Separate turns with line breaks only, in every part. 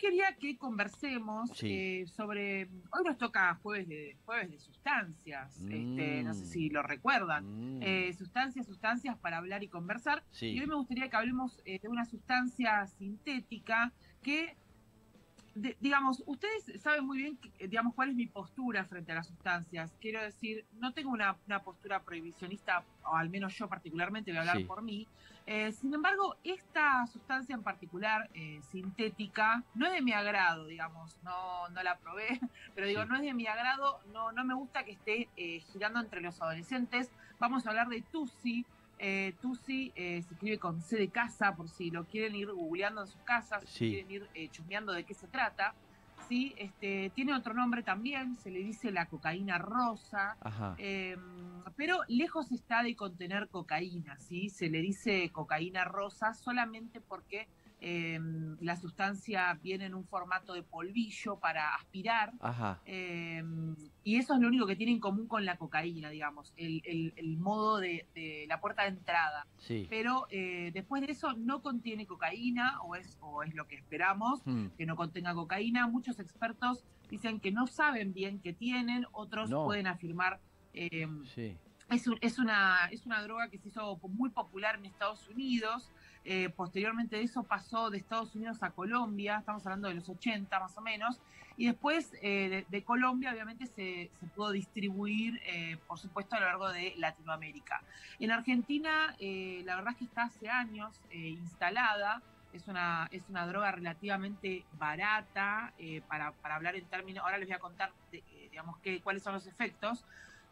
quería que conversemos eh, sobre. Hoy nos toca jueves de, jueves de sustancias. Este, no sé si lo recuerdan.
Mm.
Eh, sustancias, sustancias para hablar y conversar.
Sí.
Y hoy me gustaría que hablemos eh, de una sustancia sintética que de- digamos, ustedes saben muy bien, eh, digamos, cuál es mi postura frente a las sustancias. Quiero decir, no tengo una, una postura prohibicionista, o al menos yo particularmente voy a hablar
Sí.
por mí. Eh, sin embargo, esta sustancia en particular, eh, sintética, no es de mi agrado, digamos, no, no la probé, pero digo,
Sí.
no es de mi agrado, no, no me gusta que esté eh, girando entre los adolescentes. Vamos a hablar de Tusi. Eh, Tusi eh, se escribe con C de casa, por si lo quieren ir googleando en sus casas, si quieren ir eh, chusmeando de qué se trata. Sí, este, tiene otro nombre también, se le dice la cocaína rosa, eh, pero lejos está de contener cocaína, ¿sí? Se le dice cocaína rosa solamente porque eh, la sustancia viene en un formato de polvillo para aspirar.
Ajá.
eh, y eso es lo único que tiene en común con la cocaína, digamos, el, el- el modo de, de la puerta de entrada.
Sí.
Pero eh, después de eso no contiene cocaína, o es, o es lo que esperamos,
Mm.
que no contenga cocaína. Muchos expertos dicen que no saben bien qué tienen, otros
No.
pueden afirmar. eh,
Sí.
es, una, es una droga que se hizo muy popular en Estados Unidos. Eh, posteriormente de eso pasó de Estados Unidos a Colombia, estamos hablando de los 80 más o menos. Y después eh, de, Colombia, obviamente, se, pudo distribuir, eh, por supuesto, a lo largo de Latinoamérica. En Argentina, la verdad es que está hace años instalada. Es una, es una droga relativamente barata, para, para hablar en términos, ahora les voy a contar, digamos, cuáles son los efectos,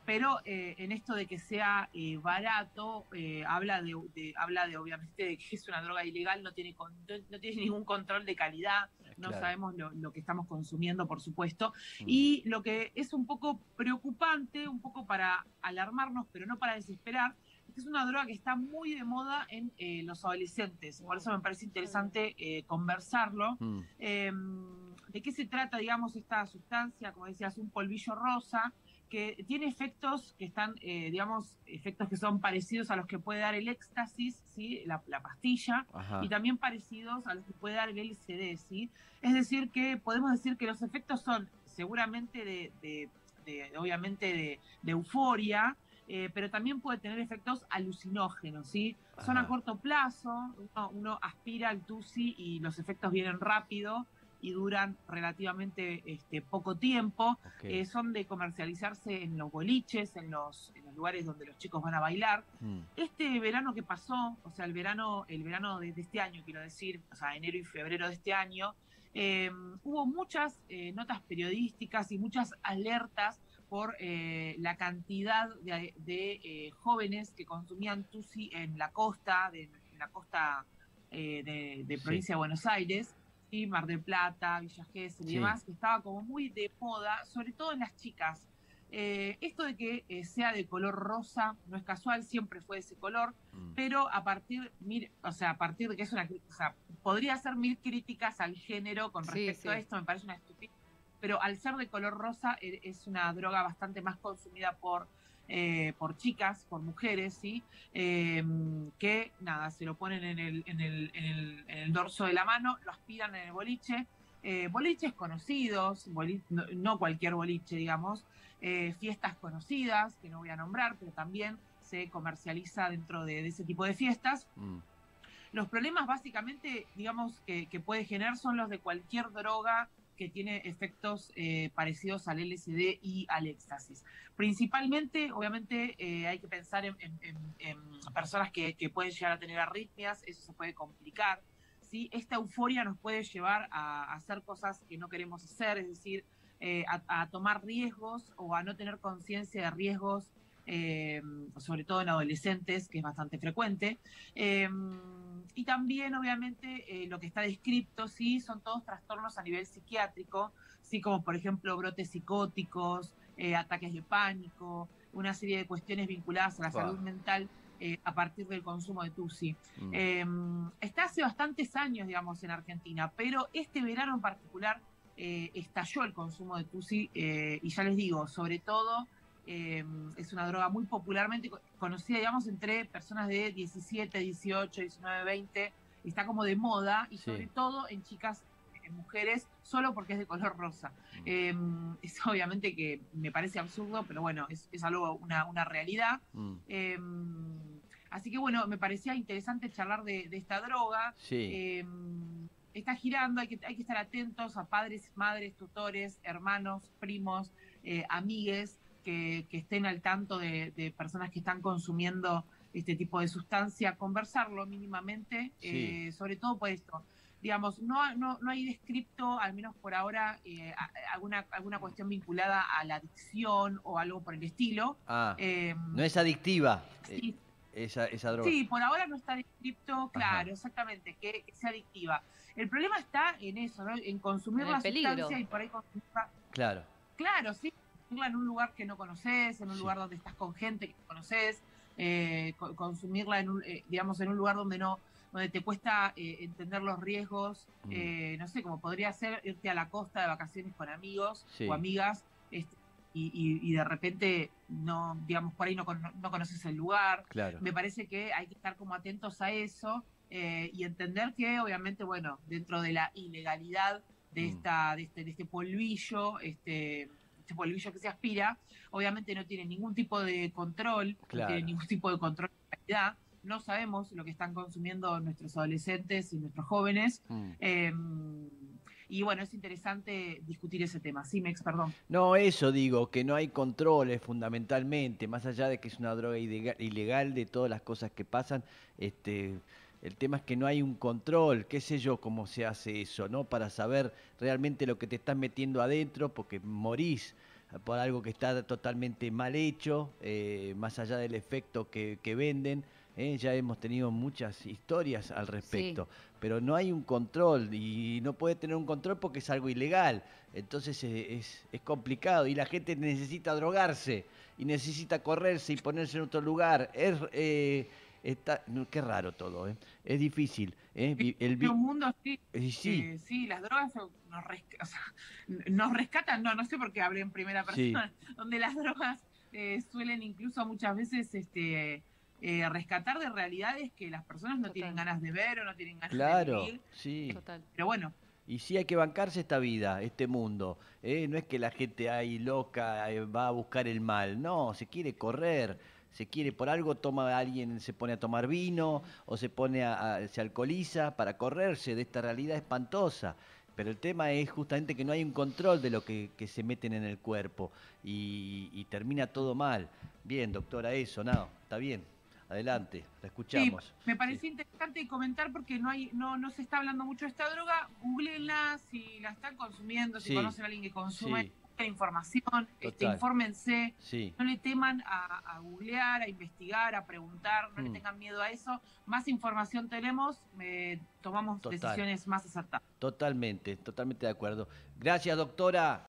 pero eh, en esto de que sea eh, barato, eh, habla, de, de- habla de obviamente de que es una droga ilegal, no tiene, con- no, no tiene ningún control de calidad, no sabemos lo, lo que estamos consumiendo, por supuesto,
Mm.
y lo que es un poco preocupante, un poco para alarmarnos, pero no para desesperar, es que es una droga que está muy de moda en eh, los adolescentes. Por eso me parece interesante eh, conversarlo.
Mm.
Eh, ¿De qué se trata, digamos, esta sustancia? Como decías, un polvillo rosa que tiene efectos que están, eh, digamos, efectos que son parecidos a los que puede dar el éxtasis, ¿sí? la, la pastilla,
Ajá.
y también parecidos a los que puede dar el LCD, ¿sí? Es decir, que podemos decir que los efectos son seguramente de, de- de- obviamente, de, de euforia, eh, pero también puede tener efectos alucinógenos, ¿sí? Son a corto plazo, uno, uno aspira al TUSI y los efectos vienen rápido y duran relativamente este, poco tiempo. Eh, son de comercializarse en los boliches, en los, en los lugares donde los chicos van a bailar.
Mm.
Este verano que pasó, o sea, el verano, el verano de, de este año, quiero decir, o sea, enero y febrero de este año, eh, hubo muchas eh, notas periodísticas y muchas alertas por eh, la cantidad de, de, eh, jóvenes que consumían Tusi en la costa, de, en la costa eh, de, de
Sí.
provincia de Buenos Aires, Mar del Plata, Villa Gesell y
Sí.
demás, que estaba como muy de moda, sobre todo en las chicas. Eh, esto de que eh, sea de color rosa no es casual, siempre fue de ese color,
Mm.
pero a partir, o sea, a partir de que es una, o sea, podría hacer mil críticas al género con respecto
sí.
a esto, me parece una estupidez, pero al ser de color rosa e- es una droga bastante más consumida por, eh, por chicas, por mujeres, ¿sí? Eh, que nada, se lo ponen en el, en el, en el, en el dorso de la mano, lo aspiran en el boliche, eh, boliches conocidos, boli- no, no cualquier boliche, digamos, eh, fiestas conocidas, que no voy a nombrar, pero también se comercializa dentro de, de ese tipo de fiestas.
Mm.
Los problemas básicamente, digamos, que, que puede generar son los de cualquier droga que tiene efectos eh, parecidos al LSD y al éxtasis. Principalmente, obviamente, eh, hay que pensar en, en- en- en personas que, que pueden llegar a tener arritmias, eso se puede complicar. ¿sí? Esta euforia nos puede llevar a, hacer cosas que no queremos hacer, es decir, eh, a, a tomar riesgos o a no tener conciencia de riesgos, eh, sobre todo en adolescentes, que es bastante frecuente. Eh, y también, obviamente, eh, lo que está descrito, sí, son todos trastornos a nivel psiquiátrico, sí, como por ejemplo brotes psicóticos, ataques de pánico, una serie de cuestiones vinculadas a la salud mental eh, a partir del consumo de TUSI.
Mm.
Eh, está hace bastantes años, digamos, en Argentina, pero este verano en particular eh, estalló el consumo de TUSI y ya les digo, sobre todo eh, es una droga muy popularmente co- conocida, digamos, entre personas de 17, 18, 19, 20, está como de moda y
Sí.
sobre todo en chicas en mujeres solo porque es de color rosa.
Mm.
Eh, es obviamente que me parece absurdo, pero bueno, es, es algo, una, una realidad.
Mm.
Eh, así que bueno, me parecía interesante charlar de, de esta droga.
Sí.
Está girando, hay que, hay que estar atentos a padres, madres, tutores, hermanos, primos, eh, amigues, que, que estén al tanto de, de personas que están consumiendo este tipo de sustancia, conversarlo mínimamente,
Sí.
eh, sobre todo por esto. Digamos, no, no, no hay descripto, al menos por ahora, eh, alguna, alguna cuestión vinculada a la adicción o algo por el estilo.
Ah,
Eh,
no es adictiva eh,
sí,
esa, esa droga.
Sí, por ahora no está descrito, claro, exactamente, que, sea adictiva. El problema está en eso, ¿no? En consumir
En
la
peligro.
sustancia y por ahí consumirla.
Claro.
Claro, sí, en un lugar que no conoces, en un
Sí.
lugar donde estás con gente que no conoces, eh, co- consumirla en un, eh, digamos, en un lugar donde no donde te cuesta eh, entender los riesgos,
Mm.
no sé, como podría ser irte a la costa de vacaciones con amigos
Sí.
o amigas, este, y, y- y de repente no, digamos, por ahí no, no conoces el lugar,
Claro.
me parece que hay que estar como atentos a eso y entender que obviamente, bueno, dentro de la ilegalidad de
Mm.
esta, de este, de este polvillo, este, este polvillo que se aspira, obviamente no tiene ningún tipo de control,
Claro.
no tiene ningún tipo de control de calidad. No sabemos lo que están consumiendo nuestros adolescentes y nuestros jóvenes.
Mm.
eh, y bueno, es interesante discutir ese tema. Sí, Mex, perdón.
No, eso digo, que no hay controles fundamentalmente, más allá de que es una droga ilega- ilegal de todas las cosas que pasan, este, el tema es que no hay un control, qué sé yo cómo se hace eso, ¿no? Para saber realmente lo que te estás metiendo adentro, porque morís por algo que está totalmente mal hecho, eh, más allá del efecto que, que venden. ¿eh? Ya hemos tenido muchas historias al respecto, pero no hay un control y no puede tener un control porque es algo ilegal. Entonces eh, es, es complicado y la gente necesita drogarse y necesita correrse y ponerse en otro lugar. Es, eh, está, qué raro todo, ¿eh? es difícil. ¿eh? El, vi-
En un mundo
y sí,
Eh, sí, las drogas nos, o sea, nos rescatan, no, no sé por qué hablé en primera
Sí.
persona, donde las drogas eh, suelen incluso muchas veces este, eh, rescatar de realidades que las personas no
Total.
tienen ganas de ver o no tienen ganas
claro,
de vivir.
sí.
Total.
Pero bueno,
Y sí hay que bancarse esta vida, este mundo. ¿eh? No es que la gente ahí loca eh, va a buscar el mal, no, se quiere correr, se quiere, por algo toma alguien, se pone a tomar vino o se pone a, a- se alcoholiza para correrse de esta realidad espantosa. Pero el tema es justamente que no hay un control de lo que, que se meten en el cuerpo y, y termina todo mal. Bien, doctora, eso, no, está bien. Adelante, la escuchamos.
me pareció interesante comentar porque no hay, no, no se está hablando mucho de esta droga. Googleenla si la están consumiendo, si
Sí.
conocen a alguien que consume, Busquen información, este, infórmense.
Sí,
no le teman a, a googlear, a investigar, a preguntar, no le
Mm.
tengan miedo a eso. Más información tenemos, eh, tomamos
Total.
decisiones más acertadas.
totalmente, totalmente de acuerdo. Gracias, doctora.